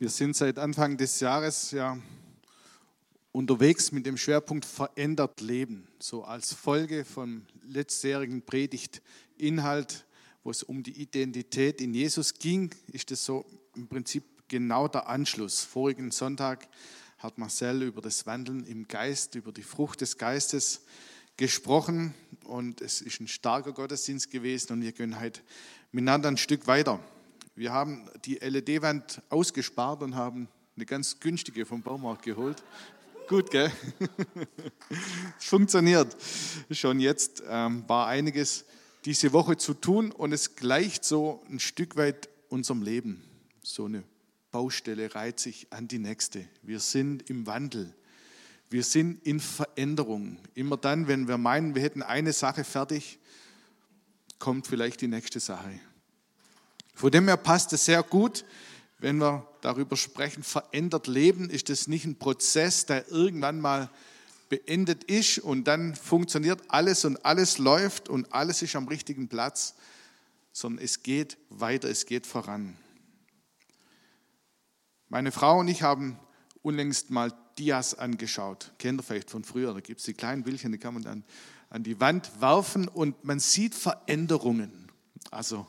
Wir sind seit Anfang des Jahres ja unterwegs mit dem Schwerpunkt verändert Leben. So als Folge vom letztjährigen Predigtinhalt, wo es um die Identität in Jesus ging, ist es so im Prinzip genau der Anschluss. Vorigen Sonntag hat Marcel über das Wandeln im Geist, über die Frucht des Geistes gesprochen und es ist ein starker Gottesdienst gewesen und wir können heute miteinander ein Stück weiter. Wir haben die LED-Wand ausgespart und haben eine ganz günstige vom Baumarkt geholt. Gut, gell? Funktioniert. Schon jetzt ähm, war einiges diese Woche zu tun und es gleicht so ein Stück weit unserem Leben. So eine Baustelle reiht sich an die nächste. Wir sind im Wandel. Wir sind in Veränderung. Immer dann, wenn wir meinen, wir hätten eine Sache fertig, kommt vielleicht die nächste Sache. Von dem her passt es sehr gut, wenn wir darüber sprechen, verändert Leben, ist es nicht ein Prozess, der irgendwann mal beendet ist und dann funktioniert alles und alles läuft und alles ist am richtigen Platz, sondern es geht weiter, es geht voran. Meine Frau und ich haben unlängst mal Dias angeschaut. Kennt ihr vielleicht von früher, da gibt es die kleinen Bildchen, die kann man dann an die Wand werfen und man sieht Veränderungen. Also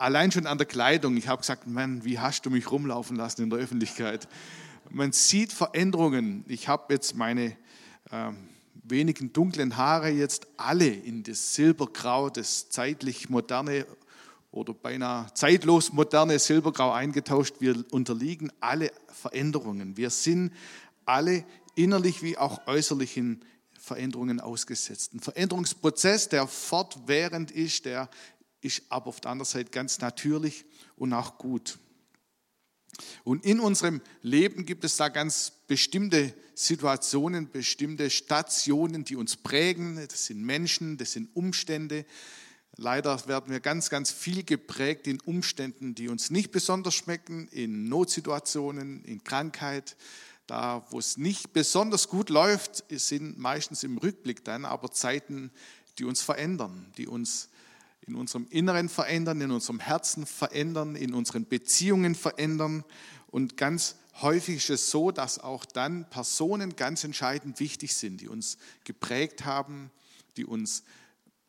Allein schon an der Kleidung. Ich habe gesagt, Mann, wie hast du mich rumlaufen lassen in der Öffentlichkeit? Man sieht Veränderungen. Ich habe jetzt meine äh, wenigen dunklen Haare jetzt alle in das Silbergrau, das zeitlich moderne oder beinahe zeitlos moderne Silbergrau eingetauscht. Wir unterliegen alle Veränderungen. Wir sind alle innerlich wie auch äußerlichen Veränderungen ausgesetzt. Ein Veränderungsprozess, der fortwährend ist, der ist aber auf der anderen Seite ganz natürlich und auch gut. Und in unserem Leben gibt es da ganz bestimmte Situationen, bestimmte Stationen, die uns prägen. Das sind Menschen, das sind Umstände. Leider werden wir ganz, ganz viel geprägt in Umständen, die uns nicht besonders schmecken, in Notsituationen, in Krankheit. Da, wo es nicht besonders gut läuft, sind meistens im Rückblick dann aber Zeiten, die uns verändern, die uns in unserem Inneren verändern, in unserem Herzen verändern, in unseren Beziehungen verändern. Und ganz häufig ist es so, dass auch dann Personen ganz entscheidend wichtig sind, die uns geprägt haben, die uns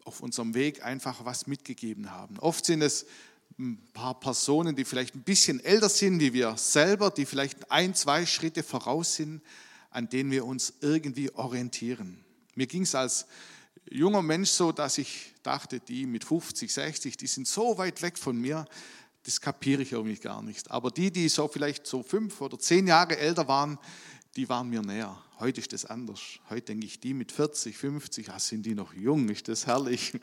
auf unserem Weg einfach was mitgegeben haben. Oft sind es ein paar Personen, die vielleicht ein bisschen älter sind wie wir selber, die vielleicht ein, zwei Schritte voraus sind, an denen wir uns irgendwie orientieren. Mir ging es als junger Mensch so, dass ich dachte, die mit 50, 60, die sind so weit weg von mir, das kapiere ich irgendwie gar nicht. Aber die, die so vielleicht so fünf oder zehn Jahre älter waren, die waren mir näher. Heute ist das anders. Heute denke ich, die mit 40, 50, ah, sind die noch jung, ist das herrlich.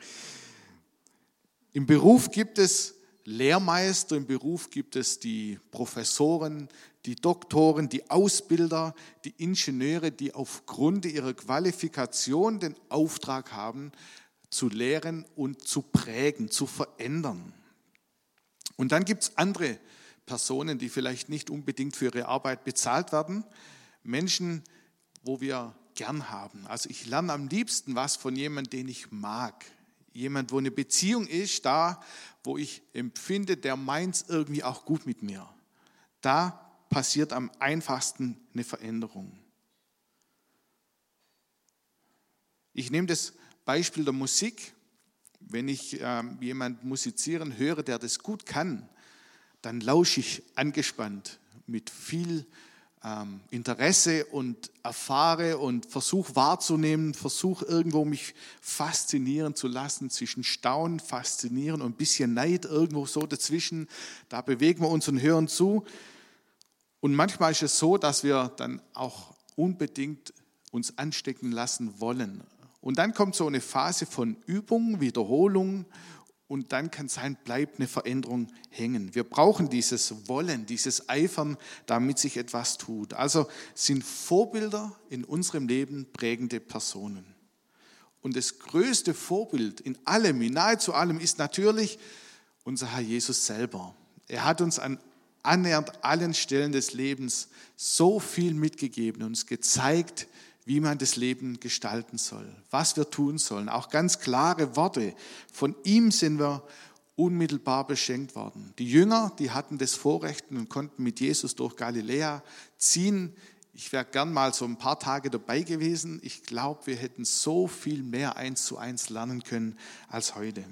Im Beruf gibt es Lehrmeister, im Beruf gibt es die Professoren, die Doktoren, die Ausbilder, die Ingenieure, die aufgrund ihrer Qualifikation den Auftrag haben, zu lehren und zu prägen, zu verändern. Und dann gibt es andere Personen, die vielleicht nicht unbedingt für ihre Arbeit bezahlt werden. Menschen, wo wir gern haben. Also ich lerne am liebsten was von jemandem, den ich mag. Jemand, wo eine Beziehung ist, da, wo ich empfinde, der meint es irgendwie auch gut mit mir. Da passiert am einfachsten eine Veränderung. Ich nehme das Beispiel der Musik. Wenn ich äh, jemand musizieren höre, der das gut kann, dann lausche ich angespannt mit viel ähm, Interesse und erfahre und versuche wahrzunehmen, versuche irgendwo mich faszinieren zu lassen, zwischen Staunen, Faszinieren und ein bisschen Neid irgendwo so dazwischen. Da bewegen wir uns und hören zu. Und manchmal ist es so, dass wir dann auch unbedingt uns anstecken lassen wollen. Und dann kommt so eine Phase von Übung, Wiederholung und dann kann sein, bleibt eine Veränderung hängen. Wir brauchen dieses Wollen, dieses Eifern, damit sich etwas tut. Also sind Vorbilder in unserem Leben prägende Personen. Und das größte Vorbild in allem, in nahezu allem, ist natürlich unser Herr Jesus selber. Er hat uns an annähernd allen Stellen des Lebens so viel mitgegeben und uns gezeigt, wie man das Leben gestalten soll, was wir tun sollen. Auch ganz klare Worte. Von ihm sind wir unmittelbar beschenkt worden. Die Jünger, die hatten das Vorrecht und konnten mit Jesus durch Galiläa ziehen. Ich wäre gern mal so ein paar Tage dabei gewesen. Ich glaube, wir hätten so viel mehr eins zu eins lernen können als heute.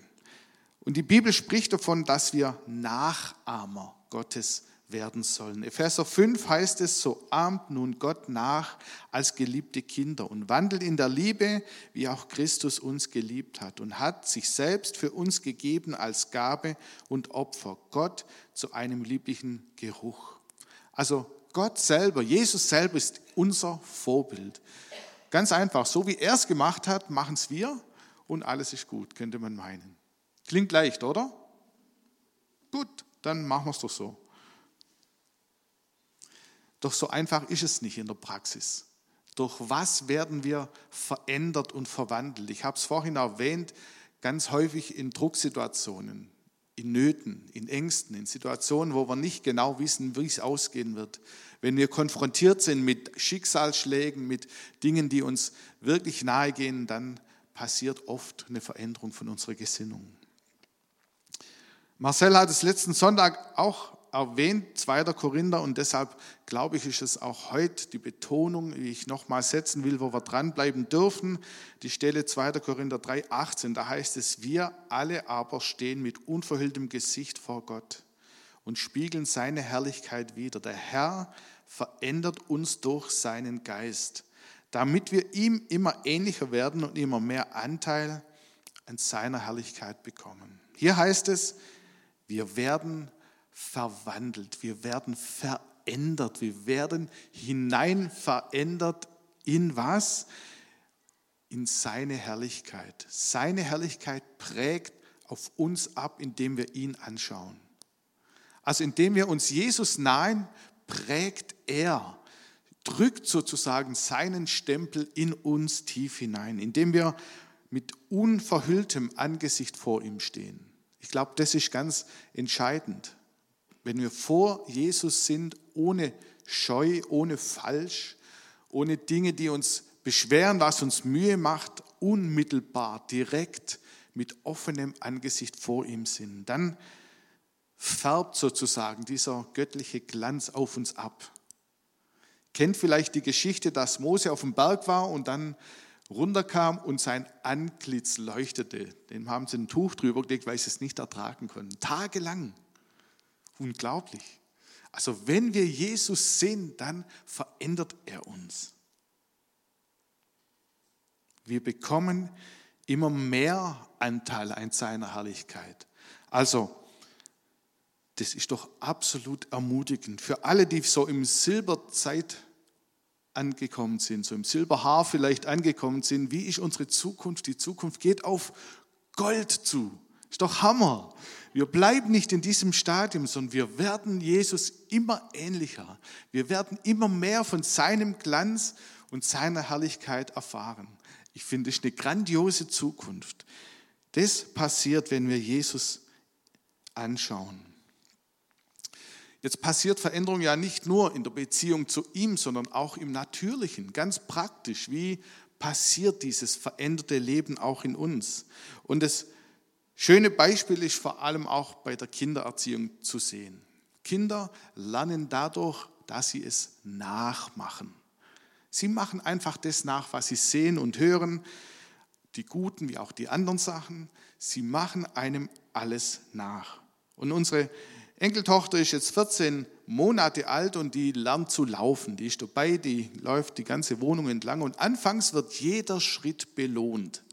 Und die Bibel spricht davon, dass wir Nachahmer Gottes werden sollen. Epheser 5 heißt es, so ahmt nun Gott nach als geliebte Kinder und wandelt in der Liebe, wie auch Christus uns geliebt hat und hat sich selbst für uns gegeben als Gabe und Opfer, Gott zu einem lieblichen Geruch. Also Gott selber, Jesus selber ist unser Vorbild. Ganz einfach, so wie er es gemacht hat, machen es wir und alles ist gut, könnte man meinen. Klingt leicht, oder? Gut, dann machen wir es doch so. Doch so einfach ist es nicht in der Praxis. Durch was werden wir verändert und verwandelt? Ich habe es vorhin erwähnt, ganz häufig in Drucksituationen, in Nöten, in Ängsten, in Situationen, wo wir nicht genau wissen, wie es ausgehen wird. Wenn wir konfrontiert sind mit Schicksalsschlägen, mit Dingen, die uns wirklich nahe gehen, dann passiert oft eine Veränderung von unserer Gesinnung. Marcel hat es letzten Sonntag auch erwähnt, 2. Korinther, und deshalb glaube ich, ist es auch heute die Betonung, die ich nochmal setzen will, wo wir dranbleiben dürfen. Die Stelle 2. Korinther 3, 18, da heißt es, wir alle aber stehen mit unverhülltem Gesicht vor Gott und spiegeln seine Herrlichkeit wider. Der Herr verändert uns durch seinen Geist, damit wir ihm immer ähnlicher werden und immer mehr Anteil an seiner Herrlichkeit bekommen. Hier heißt es, wir werden verwandelt, wir werden verändert, wir werden hinein verändert in was? In seine Herrlichkeit. Seine Herrlichkeit prägt auf uns ab, indem wir ihn anschauen. Also indem wir uns Jesus nahen, prägt er, drückt sozusagen seinen Stempel in uns tief hinein, indem wir mit unverhülltem Angesicht vor ihm stehen. Ich glaube, das ist ganz entscheidend. Wenn wir vor Jesus sind, ohne Scheu, ohne Falsch, ohne Dinge, die uns beschweren, was uns Mühe macht, unmittelbar, direkt mit offenem Angesicht vor ihm sind, dann färbt sozusagen dieser göttliche Glanz auf uns ab. Kennt vielleicht die Geschichte, dass Mose auf dem Berg war und dann runterkam und sein Antlitz leuchtete. Dem haben sie ein Tuch drüber gelegt, weil sie es nicht ertragen konnten. Tagelang. Unglaublich. Also wenn wir Jesus sehen, dann verändert er uns. Wir bekommen immer mehr Anteil an seiner Herrlichkeit. Also, das ist doch absolut ermutigend für alle, die so im Silberzeit angekommen sind, so im Silberhaar vielleicht angekommen sind. Wie ist unsere Zukunft? Die Zukunft geht auf Gold zu. Ist doch Hammer. Wir bleiben nicht in diesem Stadium, sondern wir werden Jesus immer ähnlicher. Wir werden immer mehr von seinem Glanz und seiner Herrlichkeit erfahren. Ich finde, es ist eine grandiose Zukunft. Das passiert, wenn wir Jesus anschauen. Jetzt passiert Veränderung ja nicht nur in der Beziehung zu ihm, sondern auch im Natürlichen, ganz praktisch. Wie passiert dieses veränderte Leben auch in uns? Und das schöne Beispiel ist vor allem auch bei der Kindererziehung zu sehen. Kinder lernen dadurch, dass sie es nachmachen. Sie machen einfach das nach, was sie sehen und hören, die guten wie auch die anderen Sachen. Sie machen einem alles nach. Und unsere Enkeltochter ist jetzt 14 Monate alt und die lernt zu laufen. Die ist dabei, die läuft die ganze Wohnung entlang und anfangs wird jeder Schritt belohnt.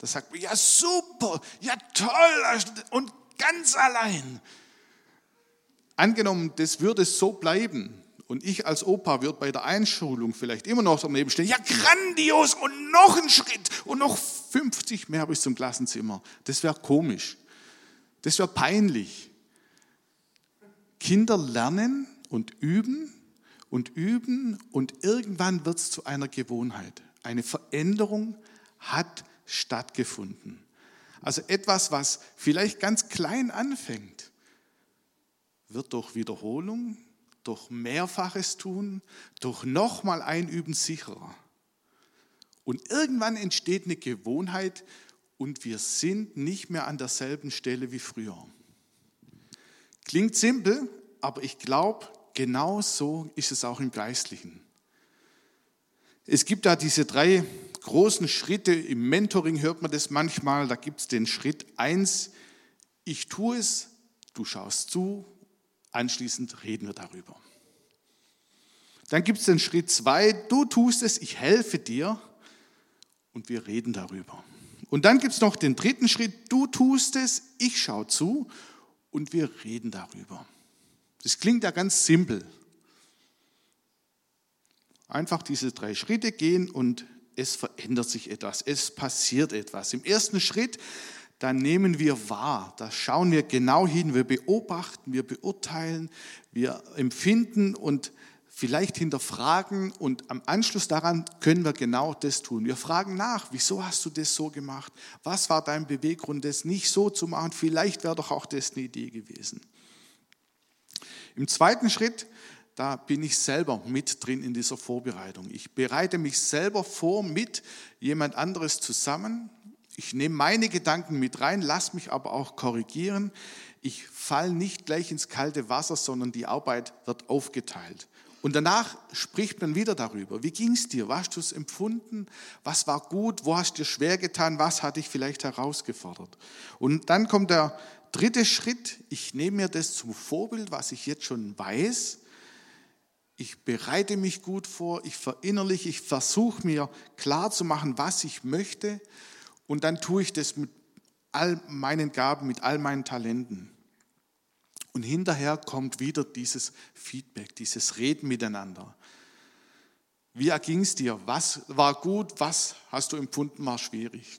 Da sagt man, ja super, ja toll und ganz allein. Angenommen, das würde so bleiben und ich als Opa würde bei der Einschulung vielleicht immer noch daneben stehen, ja grandios und noch ein Schritt und noch 50 mehr bis zum Klassenzimmer. Das wäre komisch. Das wäre peinlich. Kinder lernen und üben und üben und irgendwann wird es zu einer Gewohnheit. Eine Veränderung hat stattgefunden. Also etwas, was vielleicht ganz klein anfängt, wird durch Wiederholung, durch mehrfaches Tun, durch nochmal Einüben sicherer. Und irgendwann entsteht eine Gewohnheit und wir sind nicht mehr an derselben Stelle wie früher. Klingt simpel, aber ich glaube, genau so ist es auch im Geistlichen. Es gibt da diese drei großen Schritte. Im Mentoring hört man das manchmal. Da gibt es den Schritt 1, ich tue es, du schaust zu, anschließend reden wir darüber. Dann gibt es den Schritt 2, du tust es, ich helfe dir und wir reden darüber. Und dann gibt es noch den dritten Schritt, du tust es, ich schaue zu und wir reden darüber. Das klingt ja ganz simpel. Einfach diese drei Schritte gehen und es verändert sich etwas, es passiert etwas. Im ersten Schritt, da nehmen wir wahr, da schauen wir genau hin, wir beobachten, wir beurteilen, wir empfinden und vielleicht hinterfragen und am Anschluss daran können wir genau das tun. Wir fragen nach, wieso hast du das so gemacht? Was war dein Beweggrund, das nicht so zu machen? Vielleicht wäre doch auch das eine Idee gewesen. Im zweiten Schritt, da bin ich selber mit drin in dieser Vorbereitung. Ich bereite mich selber vor mit jemand anderes zusammen. Ich nehme meine Gedanken mit rein, lasse mich aber auch korrigieren. Ich falle nicht gleich ins kalte Wasser, sondern die Arbeit wird aufgeteilt. Und danach spricht man wieder darüber. Wie ging es dir? Was hast du es empfunden? Was war gut? Wo hast du dir schwer getan? Was hat dich vielleicht herausgefordert? Und dann kommt der dritte Schritt. Ich nehme mir das zum Vorbild, was ich jetzt schon weiß. Ich bereite mich gut vor. Ich verinnerliche. Ich versuche mir klar zu machen, was ich möchte. Und dann tue ich das mit all meinen Gaben, mit all meinen Talenten. Und hinterher kommt wieder dieses Feedback, dieses Reden miteinander. Wie erging es dir? Was war gut? Was hast du empfunden, war schwierig?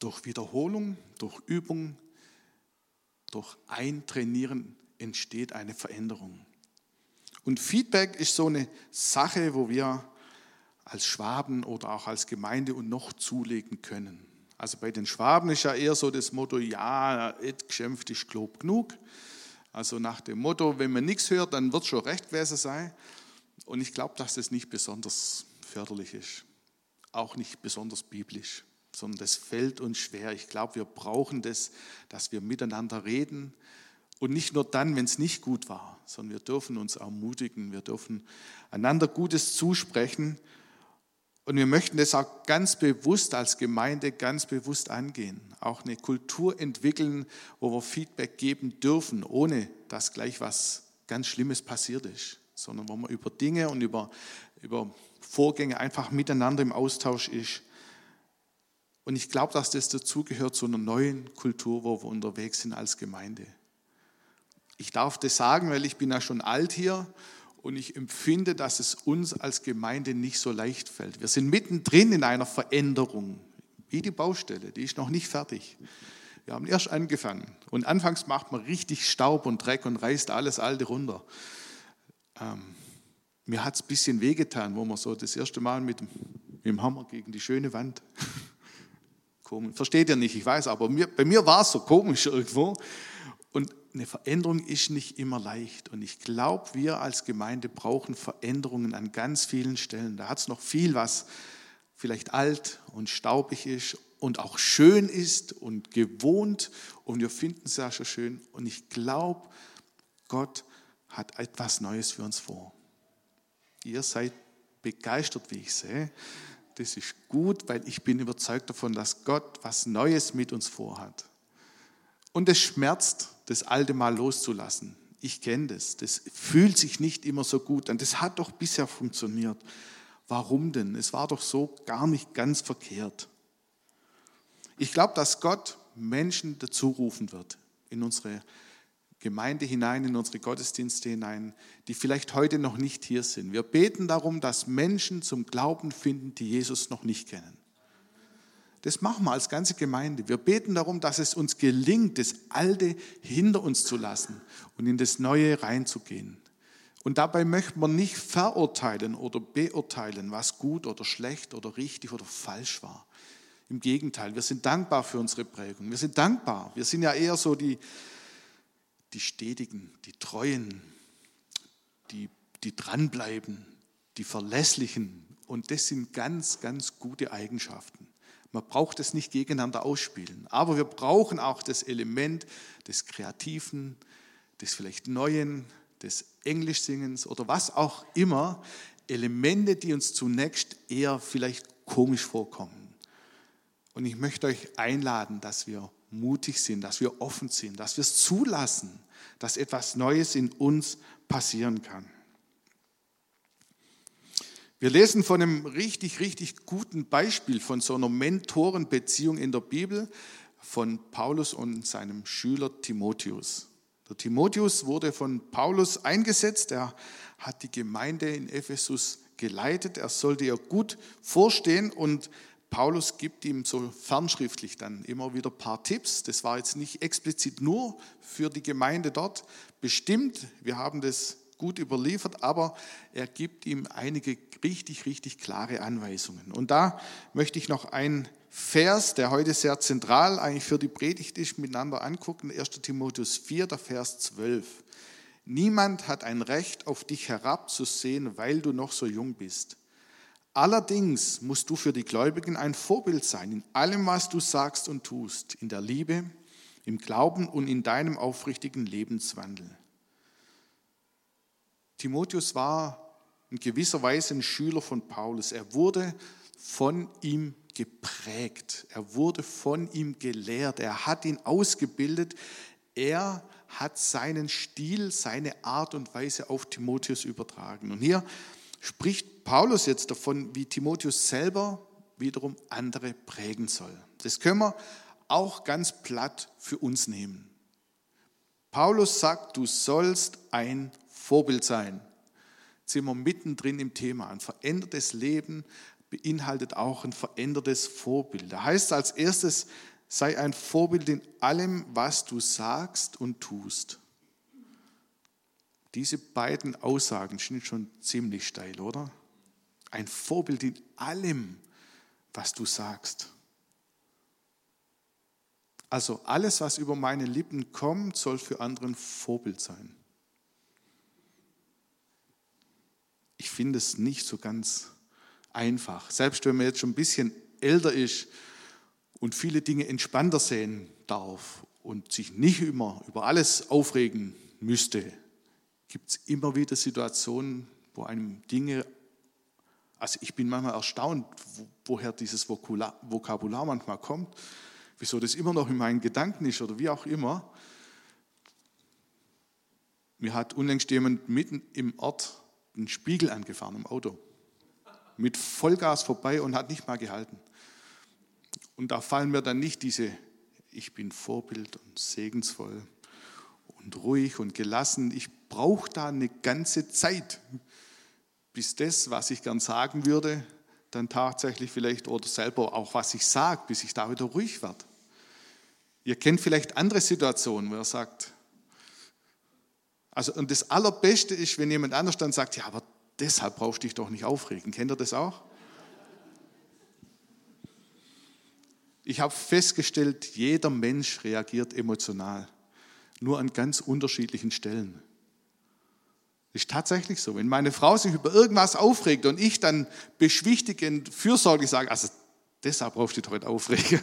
Durch Wiederholung, durch Übung, durch Eintrainieren entsteht eine Veränderung. Und Feedback ist so eine Sache, wo wir als Schwaben oder auch als Gemeinde und noch zulegen können. Also bei den Schwaben ist ja eher so das Motto, ja, et geschimpft ist Glob genug. Also nach dem Motto, wenn man nichts hört, dann wird schon recht gewesen sein. Und ich glaube, dass das nicht besonders förderlich ist. Auch nicht besonders biblisch, sondern das fällt uns schwer. Ich glaube, wir brauchen das, dass wir miteinander reden. Und nicht nur dann, wenn es nicht gut war, sondern wir dürfen uns ermutigen, wir dürfen einander Gutes zusprechen und wir möchten das auch ganz bewusst als Gemeinde ganz bewusst angehen. Auch eine Kultur entwickeln, wo wir Feedback geben dürfen, ohne dass gleich was ganz Schlimmes passiert ist, sondern wo man über Dinge und über, über Vorgänge einfach miteinander im Austausch ist. Und ich glaube, dass das dazugehört zu einer neuen Kultur, wo wir unterwegs sind als Gemeinde. Ich darf das sagen, weil ich bin ja schon alt hier und ich empfinde, dass es uns als Gemeinde nicht so leicht fällt. Wir sind mittendrin in einer Veränderung, wie die Baustelle, die ist noch nicht fertig. Wir haben erst angefangen. Und anfangs macht man richtig Staub und Dreck und reißt alles Alte runter. Ähm, mir hat es ein bisschen wehgetan, wo man so das erste Mal mit, mit dem Hammer gegen die schöne Wand. Versteht ihr nicht, ich weiß, aber mir, bei mir war es so komisch irgendwo. Und eine Veränderung ist nicht immer leicht. Und ich glaube, wir als Gemeinde brauchen Veränderungen an ganz vielen Stellen. Da hat es noch viel, was vielleicht alt und staubig ist und auch schön ist und gewohnt. Und wir finden es ja schon schön. Und ich glaube, Gott hat etwas Neues für uns vor. Ihr seid begeistert, wie ich sehe. Das ist gut, weil ich bin überzeugt davon, dass Gott was Neues mit uns vorhat. Und es schmerzt, das Alte mal loszulassen. Ich kenne das. Das fühlt sich nicht immer so gut an. Das hat doch bisher funktioniert. Warum denn? Es war doch so gar nicht ganz verkehrt. Ich glaube, dass Gott Menschen dazu rufen wird in unsere Gemeinde hinein, in unsere Gottesdienste hinein, die vielleicht heute noch nicht hier sind. Wir beten darum, dass Menschen zum Glauben finden, die Jesus noch nicht kennen. Das machen wir als ganze Gemeinde. Wir beten darum, dass es uns gelingt, das Alte hinter uns zu lassen und in das Neue reinzugehen. Und dabei möchten wir nicht verurteilen oder beurteilen, was gut oder schlecht oder richtig oder falsch war. Im Gegenteil, wir sind dankbar für unsere Prägung. Wir sind dankbar. Wir sind ja eher so die, die Stetigen, die Treuen, die, die dranbleiben, die Verlässlichen. Und das sind ganz, ganz gute Eigenschaften. Man braucht es nicht gegeneinander ausspielen. Aber wir brauchen auch das Element des Kreativen, des vielleicht Neuen, des Englischsingens oder was auch immer. Elemente, die uns zunächst eher vielleicht komisch vorkommen. Und ich möchte euch einladen, dass wir mutig sind, dass wir offen sind, dass wir es zulassen, dass etwas Neues in uns passieren kann. Wir lesen von einem richtig, richtig guten Beispiel von so einer Mentorenbeziehung in der Bibel von Paulus und seinem Schüler Timotheus. Der Timotheus wurde von Paulus eingesetzt. Er hat die Gemeinde in Ephesus geleitet. Er sollte ihr gut vorstehen und Paulus gibt ihm so fernschriftlich dann immer wieder ein paar Tipps. Das war jetzt nicht explizit nur für die Gemeinde dort bestimmt. Wir haben das gut überliefert, aber er gibt ihm einige richtig, richtig klare Anweisungen. Und da möchte ich noch einen Vers, der heute sehr zentral eigentlich für die Predigt ist, miteinander angucken. 1. Timotheus 4, der Vers 12. Niemand hat ein Recht, auf dich herabzusehen, weil du noch so jung bist. Allerdings musst du für die Gläubigen ein Vorbild sein in allem, was du sagst und tust, in der Liebe, im Glauben und in deinem aufrichtigen Lebenswandel. Timotheus war in gewisser Weise ein Schüler von Paulus. Er wurde von ihm geprägt. Er wurde von ihm gelehrt. Er hat ihn ausgebildet. Er hat seinen Stil, seine Art und Weise auf Timotheus übertragen. Und hier spricht Paulus jetzt davon, wie Timotheus selber wiederum andere prägen soll. Das können wir auch ganz platt für uns nehmen. Paulus sagt, du sollst ein Vorbild sein. Sind wir mittendrin im Thema. Ein verändertes Leben beinhaltet auch ein verändertes Vorbild. Da heißt als erstes, sei ein Vorbild in allem, was du sagst und tust. Diese beiden Aussagen sind schon ziemlich steil, oder? Ein Vorbild in allem, was du sagst. Also alles, was über meine Lippen kommt, soll für anderen Vorbild sein. Ich finde es nicht so ganz einfach. Selbst wenn man jetzt schon ein bisschen älter ist und viele Dinge entspannter sehen darf und sich nicht immer über alles aufregen müsste, gibt es immer wieder Situationen, wo einem Dinge, also ich bin manchmal erstaunt, woher dieses Vokabular manchmal kommt, wieso das immer noch in meinen Gedanken ist oder wie auch immer. Mir hat unlängst jemand mitten im Ort einen Spiegel angefahren im Auto. Mit Vollgas vorbei und hat nicht mal gehalten. Und da fallen mir dann nicht diese, ich bin Vorbild und segensvoll und ruhig und gelassen. Ich brauche da eine ganze Zeit, bis das, was ich gern sagen würde, dann tatsächlich vielleicht oder selber auch was ich sage, bis ich da wieder ruhig werde. Ihr kennt vielleicht andere Situationen, wo er sagt, also, und das Allerbeste ist, wenn jemand anders dann sagt, ja, aber deshalb brauchst du dich doch nicht aufregen. Kennt ihr das auch? Ich habe festgestellt, jeder Mensch reagiert emotional, nur an ganz unterschiedlichen Stellen. Ist tatsächlich so. Wenn meine Frau sich über irgendwas aufregt und ich dann beschwichtigend, fürsorglich sage, also deshalb brauchst du dich heute aufregen,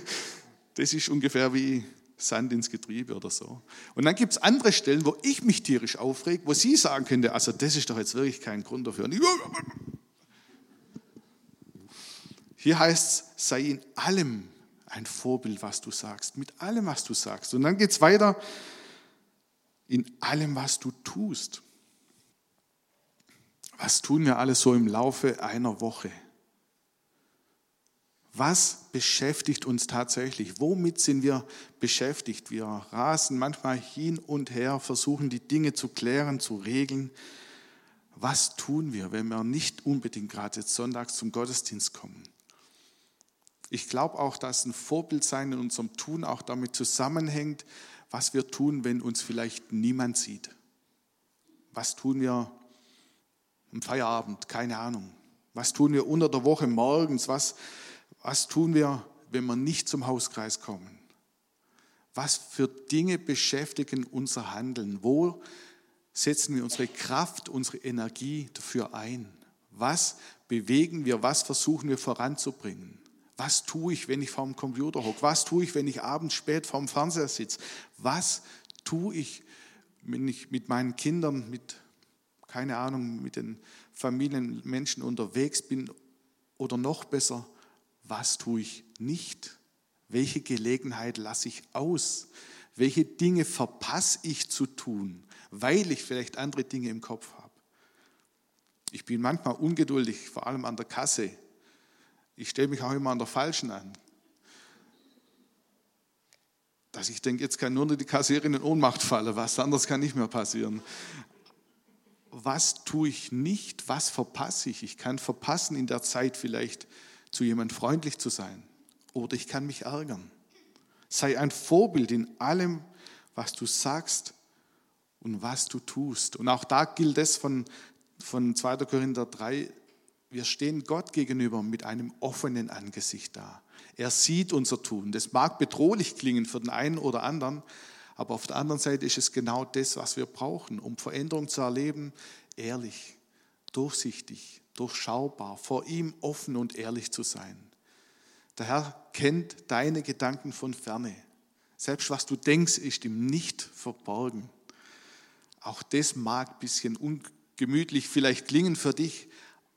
das ist ungefähr wie Sand ins Getriebe oder so. Und dann gibt es andere Stellen, wo ich mich tierisch aufrege, wo sie sagen könnte, also das ist doch jetzt wirklich kein Grund dafür. Hier heißt es, sei in allem ein Vorbild, was du sagst, mit allem, was du sagst. Und dann geht es weiter, in allem, was du tust. Was tun wir alles so im Laufe einer Woche? Was beschäftigt uns tatsächlich? Womit sind wir beschäftigt? Wir rasen manchmal hin und her, versuchen die Dinge zu klären, zu regeln. Was tun wir, wenn wir nicht unbedingt gerade jetzt sonntags zum Gottesdienst kommen? Ich glaube auch, dass ein Vorbild sein in unserem Tun auch damit zusammenhängt, was wir tun, wenn uns vielleicht niemand sieht. Was tun wir am Feierabend? Keine Ahnung. Was tun wir unter der Woche morgens? Was was tun wir, wenn wir nicht zum Hauskreis kommen? Was für Dinge beschäftigen unser Handeln? Wo setzen wir unsere Kraft, unsere Energie dafür ein? Was bewegen wir? Was versuchen wir voranzubringen? Was tue ich, wenn ich vorm Computer hocke? Was tue ich, wenn ich abends spät vorm Fernseher sitze? Was tue ich, wenn ich mit meinen Kindern, mit, keine Ahnung, mit den Familienmenschen unterwegs bin? Oder noch besser, was tue ich nicht? Welche Gelegenheit lasse ich aus? Welche Dinge verpasse ich zu tun, weil ich vielleicht andere Dinge im Kopf habe? Ich bin manchmal ungeduldig, vor allem an der Kasse. Ich stelle mich auch immer an der falschen an. Dass ich denke, jetzt kann nur die Kassierin in Ohnmacht fallen, was anderes kann nicht mehr passieren. Was tue ich nicht? Was verpasse ich? Ich kann verpassen, in der Zeit vielleicht zu jemand freundlich zu sein. Oder ich kann mich ärgern. Sei ein Vorbild in allem, was du sagst und was du tust. Und auch da gilt es von, von 2. Korinther 3, wir stehen Gott gegenüber mit einem offenen Angesicht da. Er sieht unser Tun. Das mag bedrohlich klingen für den einen oder anderen, aber auf der anderen Seite ist es genau das, was wir brauchen, um Veränderung zu erleben, ehrlich, durchsichtig, durchschaubar, vor ihm offen und ehrlich zu sein. Der Herr kennt deine Gedanken von ferne. Selbst was du denkst, ist ihm nicht verborgen. Auch das mag ein bisschen ungemütlich vielleicht klingen für dich,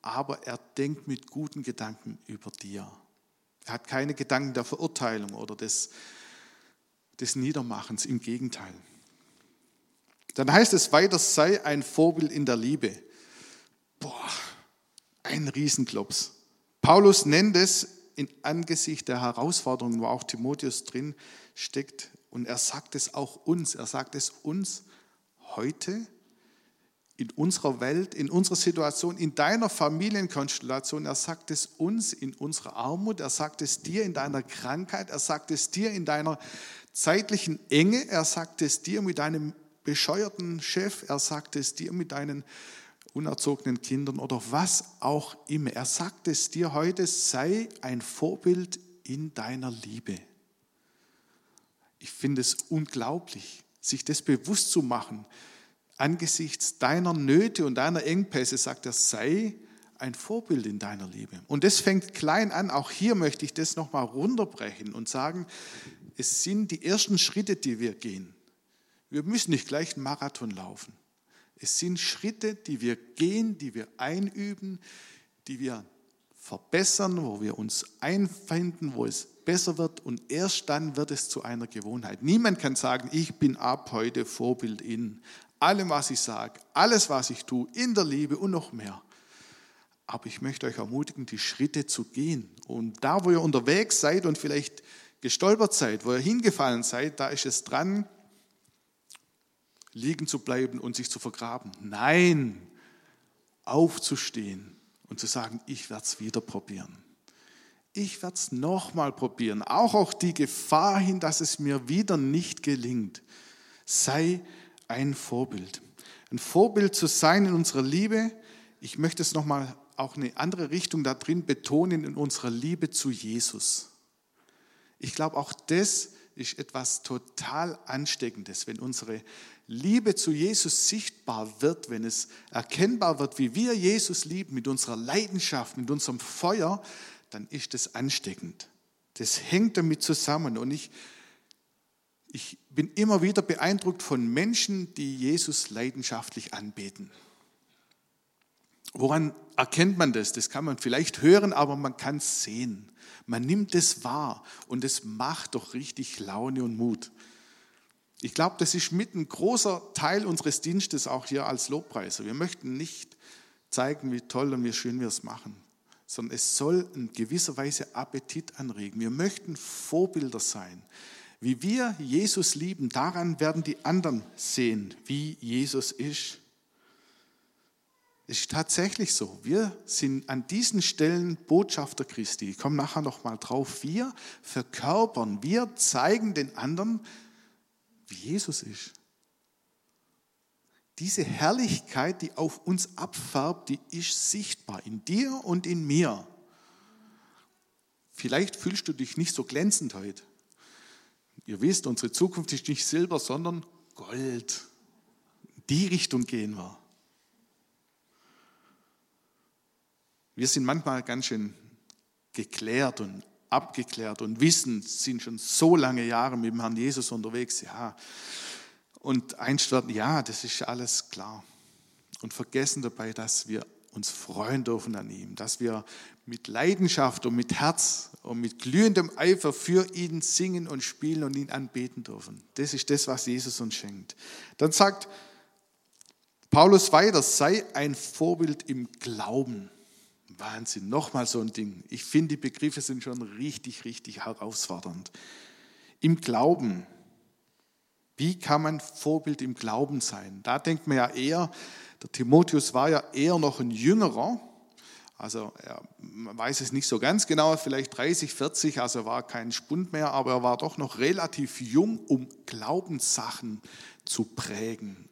aber er denkt mit guten Gedanken über dir. Er hat keine Gedanken der Verurteilung oder des, des Niedermachens, im Gegenteil. Dann heißt es weiter, sei ein Vorbild in der Liebe. Boah, ein Riesenklops. Paulus nennt es in Angesicht der Herausforderungen, wo auch Timotheus drin steckt. Und er sagt es auch uns. Er sagt es uns heute in unserer Welt, in unserer Situation, in deiner Familienkonstellation. Er sagt es uns in unserer Armut. Er sagt es dir in deiner Krankheit. Er sagt es dir in deiner zeitlichen Enge. Er sagt es dir mit deinem bescheuerten Chef. Er sagt es dir mit deinen unerzogenen Kindern oder was auch immer. Er sagt es dir heute, sei ein Vorbild in deiner Liebe. Ich finde es unglaublich, sich das bewusst zu machen. Angesichts deiner Nöte und deiner Engpässe sagt er, sei ein Vorbild in deiner Liebe. Und das fängt klein an. Auch hier möchte ich das nochmal runterbrechen und sagen, es sind die ersten Schritte, die wir gehen. Wir müssen nicht gleich einen Marathon laufen. Es sind Schritte, die wir gehen, die wir einüben, die wir verbessern, wo wir uns einfinden, wo es besser wird und erst dann wird es zu einer Gewohnheit. Niemand kann sagen, ich bin ab heute Vorbild in allem, was ich sage, alles, was ich tue, in der Liebe und noch mehr. Aber ich möchte euch ermutigen, die Schritte zu gehen. Und da, wo ihr unterwegs seid und vielleicht gestolpert seid, wo ihr hingefallen seid, da ist es dran, liegen zu bleiben und sich zu vergraben. Nein, aufzustehen und zu sagen, ich werde es wieder probieren. Ich werde es nochmal probieren, auch auch die Gefahr hin, dass es mir wieder nicht gelingt. Sei ein Vorbild. Ein Vorbild zu sein in unserer Liebe. Ich möchte es nochmal auch eine andere Richtung da drin betonen, in unserer Liebe zu Jesus. Ich glaube, auch das ist etwas total Ansteckendes, wenn unsere Liebe zu Jesus sichtbar wird, wenn es erkennbar wird, wie wir Jesus lieben, mit unserer Leidenschaft, mit unserem Feuer, dann ist es ansteckend. Das hängt damit zusammen. Und ich, ich bin immer wieder beeindruckt von Menschen, die Jesus leidenschaftlich anbeten. Woran erkennt man das? Das kann man vielleicht hören, aber man kann es sehen. Man nimmt es wahr und es macht doch richtig Laune und Mut. Ich glaube, das ist mit ein großer Teil unseres Dienstes auch hier als Lobpreiser. Wir möchten nicht zeigen, wie toll und wie schön wir es machen, sondern es soll in gewisser Weise Appetit anregen. Wir möchten Vorbilder sein. Wie wir Jesus lieben, daran werden die anderen sehen, wie Jesus ist. Es ist tatsächlich so. Wir sind an diesen Stellen Botschafter Christi. Ich komme nachher noch mal drauf. Wir verkörpern, wir zeigen den anderen, wie Jesus ist. Diese Herrlichkeit, die auf uns abfärbt, die ist sichtbar in dir und in mir. Vielleicht fühlst du dich nicht so glänzend heute. Ihr wisst, unsere Zukunft ist nicht Silber, sondern Gold. In die Richtung gehen wir. Wir sind manchmal ganz schön geklärt und abgeklärt und wissen, sind schon so lange Jahre mit dem Herrn Jesus unterwegs, ja. Und einst werden, ja, das ist alles klar. Und vergessen dabei, dass wir uns freuen dürfen an ihm, dass wir mit Leidenschaft und mit Herz und mit glühendem Eifer für ihn singen und spielen und ihn anbeten dürfen. Das ist das, was Jesus uns schenkt. Dann sagt Paulus weiter, sei ein Vorbild im Glauben. Wahnsinn, nochmal so ein Ding. Ich finde, die Begriffe sind schon richtig, richtig herausfordernd. Im Glauben. Wie kann man Vorbild im Glauben sein? Da denkt man ja eher, der Timotheus war ja eher noch ein Jüngerer, also er weiß es nicht so ganz genau, vielleicht 30, 40, also war kein Spund mehr, aber er war doch noch relativ jung, um Glaubenssachen zu prägen.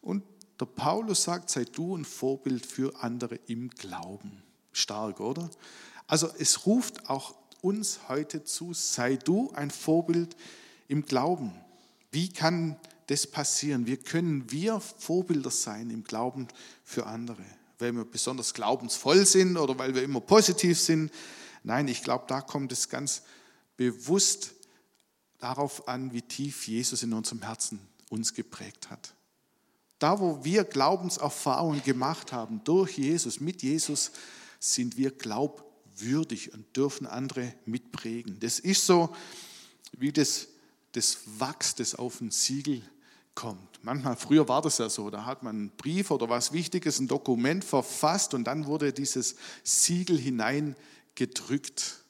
Und der Paulus sagt, sei du ein Vorbild für andere im Glauben. Stark, oder? Also es ruft auch uns heute zu, sei du ein Vorbild im Glauben. Wie kann das passieren? Wie können wir Vorbilder sein im Glauben für andere? Weil wir besonders glaubensvoll sind oder weil wir immer positiv sind? Nein, ich glaube, da kommt es ganz bewusst darauf an, wie tief Jesus in unserem Herzen uns geprägt hat. Da, wo wir Glaubenserfahrungen gemacht haben durch Jesus, mit Jesus, sind wir glaubwürdig und dürfen andere mitprägen. Das ist so wie das, das Wachs, das auf ein Siegel kommt. Manchmal, früher war das ja so, da hat man einen Brief oder was Wichtiges, ein Dokument verfasst und dann wurde dieses Siegel hineingedrückt.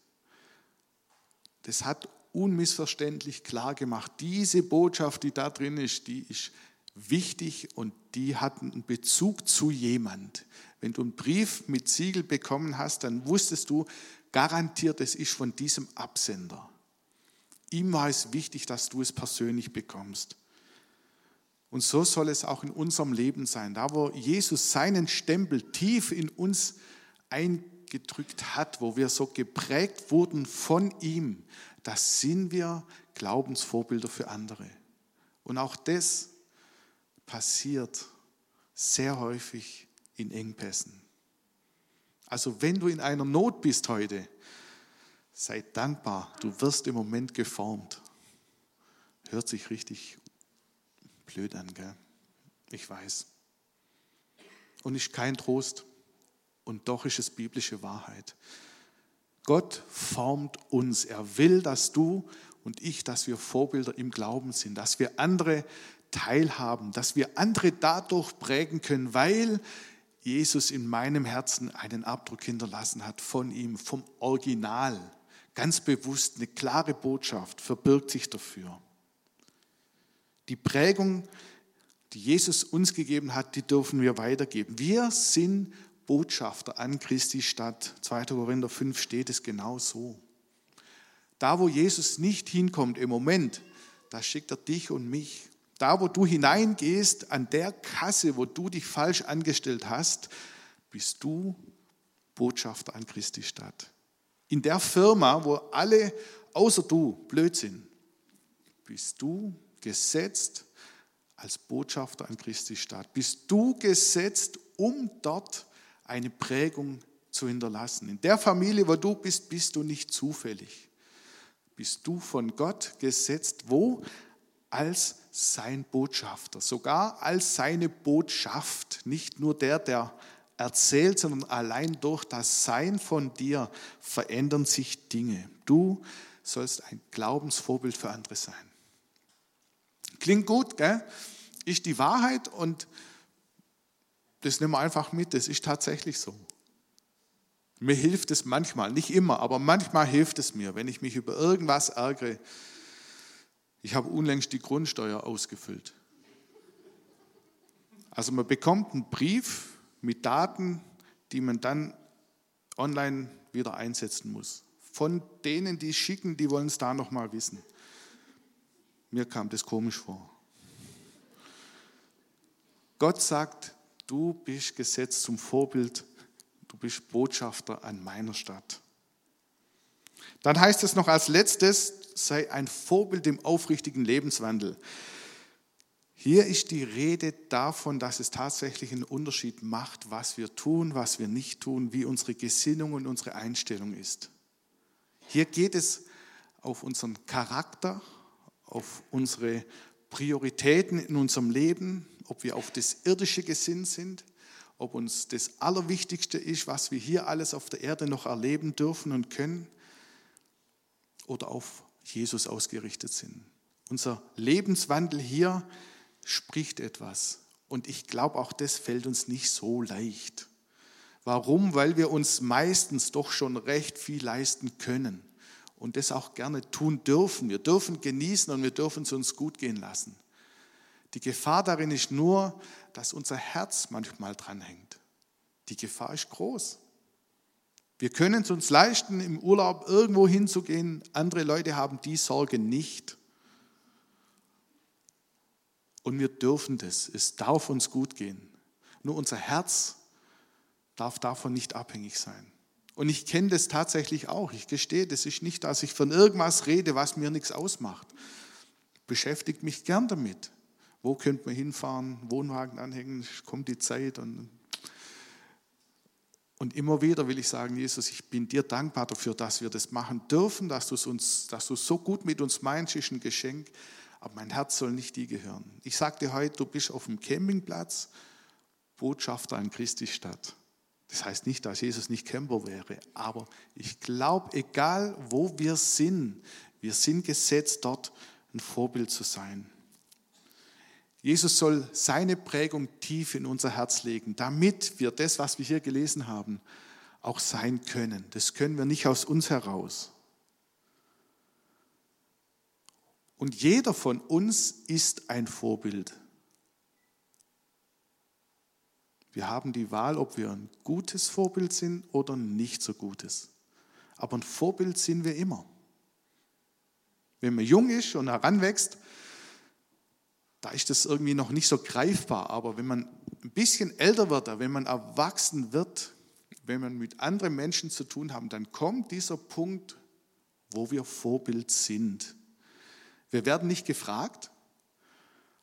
Das hat unmissverständlich klar gemacht, diese Botschaft, die da drin ist, die ist wichtig und die hatten einen Bezug zu jemand. Wenn du einen Brief mit Siegel bekommen hast, dann wusstest du garantiert, es ist von diesem Absender. Ihm war es wichtig, dass du es persönlich bekommst. Und so soll es auch in unserem Leben sein. Da, wo Jesus seinen Stempel tief in uns eingedrückt hat, wo wir so geprägt wurden von ihm, da sind wir Glaubensvorbilder für andere. Und auch das passiert sehr häufig in Engpässen. Also wenn du in einer Not bist heute, sei dankbar, du wirst im Moment geformt. Hört sich richtig blöd an, gell? Ich weiß. Und ist kein Trost. Und doch ist es biblische Wahrheit. Gott formt uns. Er will, dass du und ich, dass wir Vorbilder im Glauben sind, dass wir andere teilhaben, dass wir andere dadurch prägen können, weil Jesus in meinem Herzen einen Abdruck hinterlassen hat von ihm, vom Original. Ganz bewusst eine klare Botschaft verbirgt sich dafür. Die Prägung, die Jesus uns gegeben hat, die dürfen wir weitergeben. Wir sind Botschafter an Christi Stadt. 2. Korinther 5 steht es genau so. Da, wo Jesus nicht hinkommt im Moment, da schickt er dich und mich da, wo du hineingehst, an der Kasse, wo du dich falsch angestellt hast, bist du Botschafter an Christi Stadt. In der Firma, wo alle außer du blöd sind, bist du gesetzt als Botschafter an Christi Stadt. Bist du gesetzt, um dort eine Prägung zu hinterlassen. In der Familie, wo du bist, bist du nicht zufällig. Bist du von Gott gesetzt, wo? als sein Botschafter, sogar als seine Botschaft. Nicht nur der, der erzählt, sondern allein durch das Sein von dir verändern sich Dinge. Du sollst ein Glaubensvorbild für andere sein. Klingt gut, gell? Ist die Wahrheit und das nehmen wir einfach mit, das ist tatsächlich so. Mir hilft es manchmal, nicht immer, aber manchmal hilft es mir, wenn ich mich über irgendwas ärgere, ich habe unlängst die Grundsteuer ausgefüllt. Also man bekommt einen Brief mit Daten, die man dann online wieder einsetzen muss. Von denen, die schicken, die wollen es da nochmal wissen. Mir kam das komisch vor. Gott sagt, du bist gesetzt zum Vorbild, du bist Botschafter an meiner Stadt. Dann heißt es noch als letztes, sei ein Vorbild im aufrichtigen Lebenswandel. Hier ist die Rede davon, dass es tatsächlich einen Unterschied macht, was wir tun, was wir nicht tun, wie unsere Gesinnung und unsere Einstellung ist. Hier geht es auf unseren Charakter, auf unsere Prioritäten in unserem Leben, ob wir auf das Irdische gesinnt sind, ob uns das Allerwichtigste ist, was wir hier alles auf der Erde noch erleben dürfen und können, oder auf Jesus ausgerichtet sind. Unser Lebenswandel hier spricht etwas. Und ich glaube, auch das fällt uns nicht so leicht. Warum? Weil wir uns meistens doch schon recht viel leisten können und das auch gerne tun dürfen. Wir dürfen genießen und wir dürfen es uns gut gehen lassen. Die Gefahr darin ist nur, dass unser Herz manchmal dranhängt. Die Gefahr ist groß. Wir können es uns leisten, im Urlaub irgendwo hinzugehen. Andere Leute haben die Sorge nicht. Und wir dürfen das. Es darf uns gut gehen. Nur unser Herz darf davon nicht abhängig sein. Und ich kenne das tatsächlich auch. Ich gestehe, das ist nicht, dass ich von irgendwas rede, was mir nichts ausmacht. Beschäftigt mich gern damit. Wo könnte man hinfahren, Wohnwagen anhängen, kommt die Zeit. Und, und immer wieder will ich sagen, Jesus, ich bin dir dankbar dafür, dass wir das machen dürfen, dass du uns, dass du so gut mit uns meinst, ist ein Geschenk. Aber mein Herz soll nicht die gehören. Ich sagte heute, du bist auf dem Campingplatz, Botschafter an Christi Stadt. Das heißt nicht, dass Jesus nicht Camper wäre, aber ich glaube, egal wo wir sind, wir sind gesetzt, dort ein Vorbild zu sein. Jesus soll seine Prägung tief in unser Herz legen, damit wir das, was wir hier gelesen haben, auch sein können. Das können wir nicht aus uns heraus. Und jeder von uns ist ein Vorbild. Wir haben die Wahl, ob wir ein gutes Vorbild sind oder ein nicht so gutes. Aber ein Vorbild sind wir immer. Wenn man jung ist und heranwächst, da ist das irgendwie noch nicht so greifbar. Aber wenn man ein bisschen älter wird, wenn man erwachsen wird, wenn man mit anderen Menschen zu tun haben, dann kommt dieser Punkt, wo wir Vorbild sind. Wir werden nicht gefragt,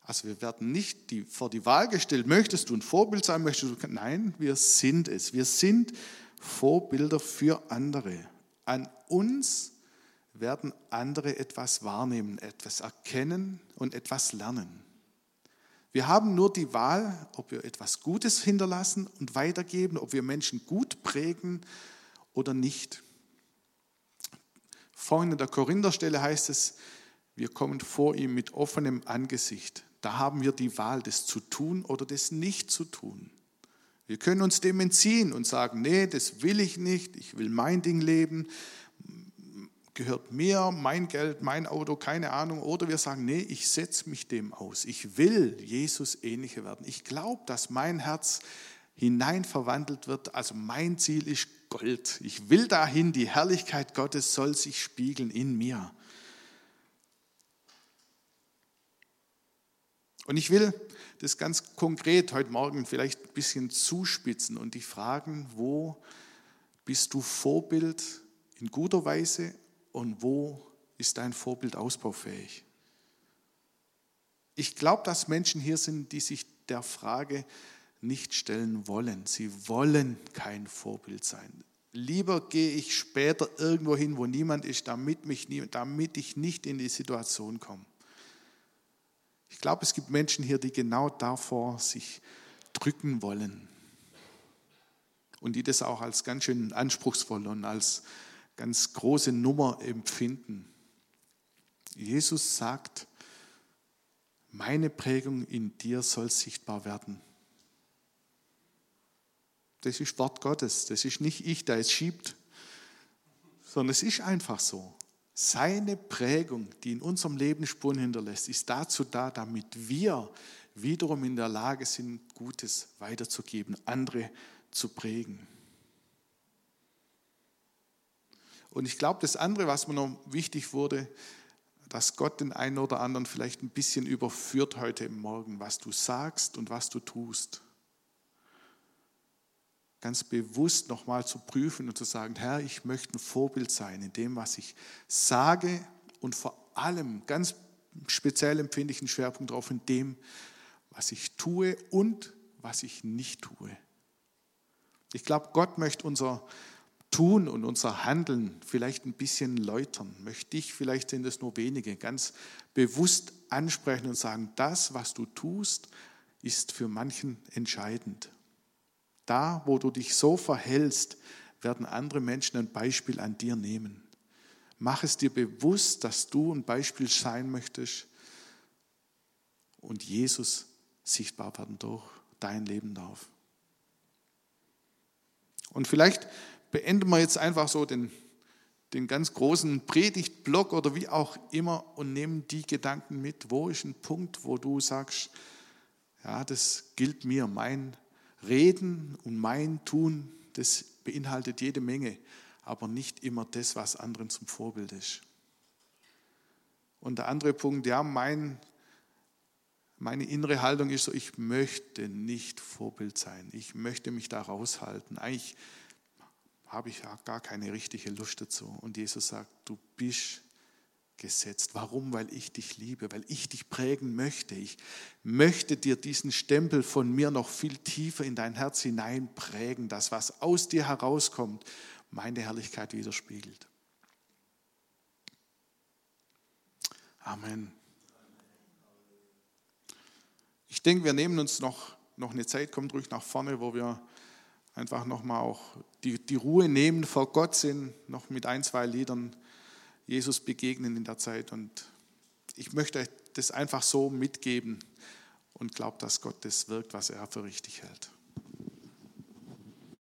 also wir werden nicht die, vor die Wahl gestellt, möchtest du ein Vorbild sein, möchtest du, nein, wir sind es. Wir sind Vorbilder für andere. An uns werden andere etwas wahrnehmen, etwas erkennen und etwas lernen. Wir haben nur die Wahl, ob wir etwas Gutes hinterlassen und weitergeben, ob wir Menschen gut prägen oder nicht. Vorhin in der Korintherstelle heißt es, wir kommen vor ihm mit offenem Angesicht. Da haben wir die Wahl, das zu tun oder das nicht zu tun. Wir können uns dem entziehen und sagen, nee, das will ich nicht, ich will mein Ding leben, gehört mir, mein Geld, mein Auto, keine Ahnung. Oder wir sagen, nee, ich setze mich dem aus. Ich will Jesus ähnlicher werden. Ich glaube, dass mein Herz hinein verwandelt wird. Also mein Ziel ist Gold. Ich will dahin, die Herrlichkeit Gottes soll sich spiegeln in mir. Und ich will das ganz konkret heute Morgen vielleicht ein bisschen zuspitzen und dich fragen, wo bist du Vorbild in guter Weise und wo ist dein Vorbild ausbaufähig? Ich glaube, dass Menschen hier sind, die sich der Frage nicht stellen wollen. Sie wollen kein Vorbild sein. Lieber gehe ich später irgendwo hin, wo niemand ist, damit, mich, damit ich nicht in die Situation komme. Ich glaube, es gibt Menschen hier, die genau davor sich drücken wollen und die das auch als ganz schön anspruchsvoll und als ganz große Nummer empfinden. Jesus sagt, meine Prägung in dir soll sichtbar werden. Das ist Wort Gottes, das ist nicht ich, der es schiebt, sondern es ist einfach so. Seine Prägung, die in unserem Leben Spuren hinterlässt, ist dazu da, damit wir wiederum in der Lage sind, Gutes weiterzugeben, andere zu prägen. Und ich glaube, das andere, was mir noch wichtig wurde, dass Gott den einen oder anderen vielleicht ein bisschen überführt heute Morgen, was du sagst und was du tust ganz bewusst nochmal zu prüfen und zu sagen, Herr, ich möchte ein Vorbild sein in dem, was ich sage und vor allem, ganz speziell empfinde ich einen Schwerpunkt darauf, in dem, was ich tue und was ich nicht tue. Ich glaube, Gott möchte unser Tun und unser Handeln vielleicht ein bisschen läutern. Möchte ich, vielleicht sind es nur wenige, ganz bewusst ansprechen und sagen, das, was du tust, ist für manchen entscheidend. Da, wo du dich so verhältst, werden andere Menschen ein Beispiel an dir nehmen. Mach es dir bewusst, dass du ein Beispiel sein möchtest und Jesus sichtbar werden durch dein Leben darf. Und vielleicht beenden wir jetzt einfach so den, den ganz großen Predigtblock oder wie auch immer und nehmen die Gedanken mit. Wo ist ein Punkt, wo du sagst, ja, das gilt mir, mein Reden und mein Tun, das beinhaltet jede Menge, aber nicht immer das, was anderen zum Vorbild ist. Und der andere Punkt, ja, mein, meine innere Haltung ist so, ich möchte nicht Vorbild sein. Ich möchte mich da raushalten. Eigentlich habe ich ja gar keine richtige Lust dazu. Und Jesus sagt, du bist gesetzt. Warum? Weil ich dich liebe, weil ich dich prägen möchte. Ich möchte dir diesen Stempel von mir noch viel tiefer in dein Herz hinein prägen, das, was aus dir herauskommt, meine Herrlichkeit widerspiegelt. Amen. Ich denke, wir nehmen uns noch, noch eine Zeit, kommt ruhig nach vorne, wo wir einfach nochmal auch die, die Ruhe nehmen vor Gott sind, noch mit ein, zwei Liedern Jesus begegnen in der Zeit. Und ich möchte euch das einfach so mitgeben und glaube, dass Gott das wirkt, was er für richtig hält.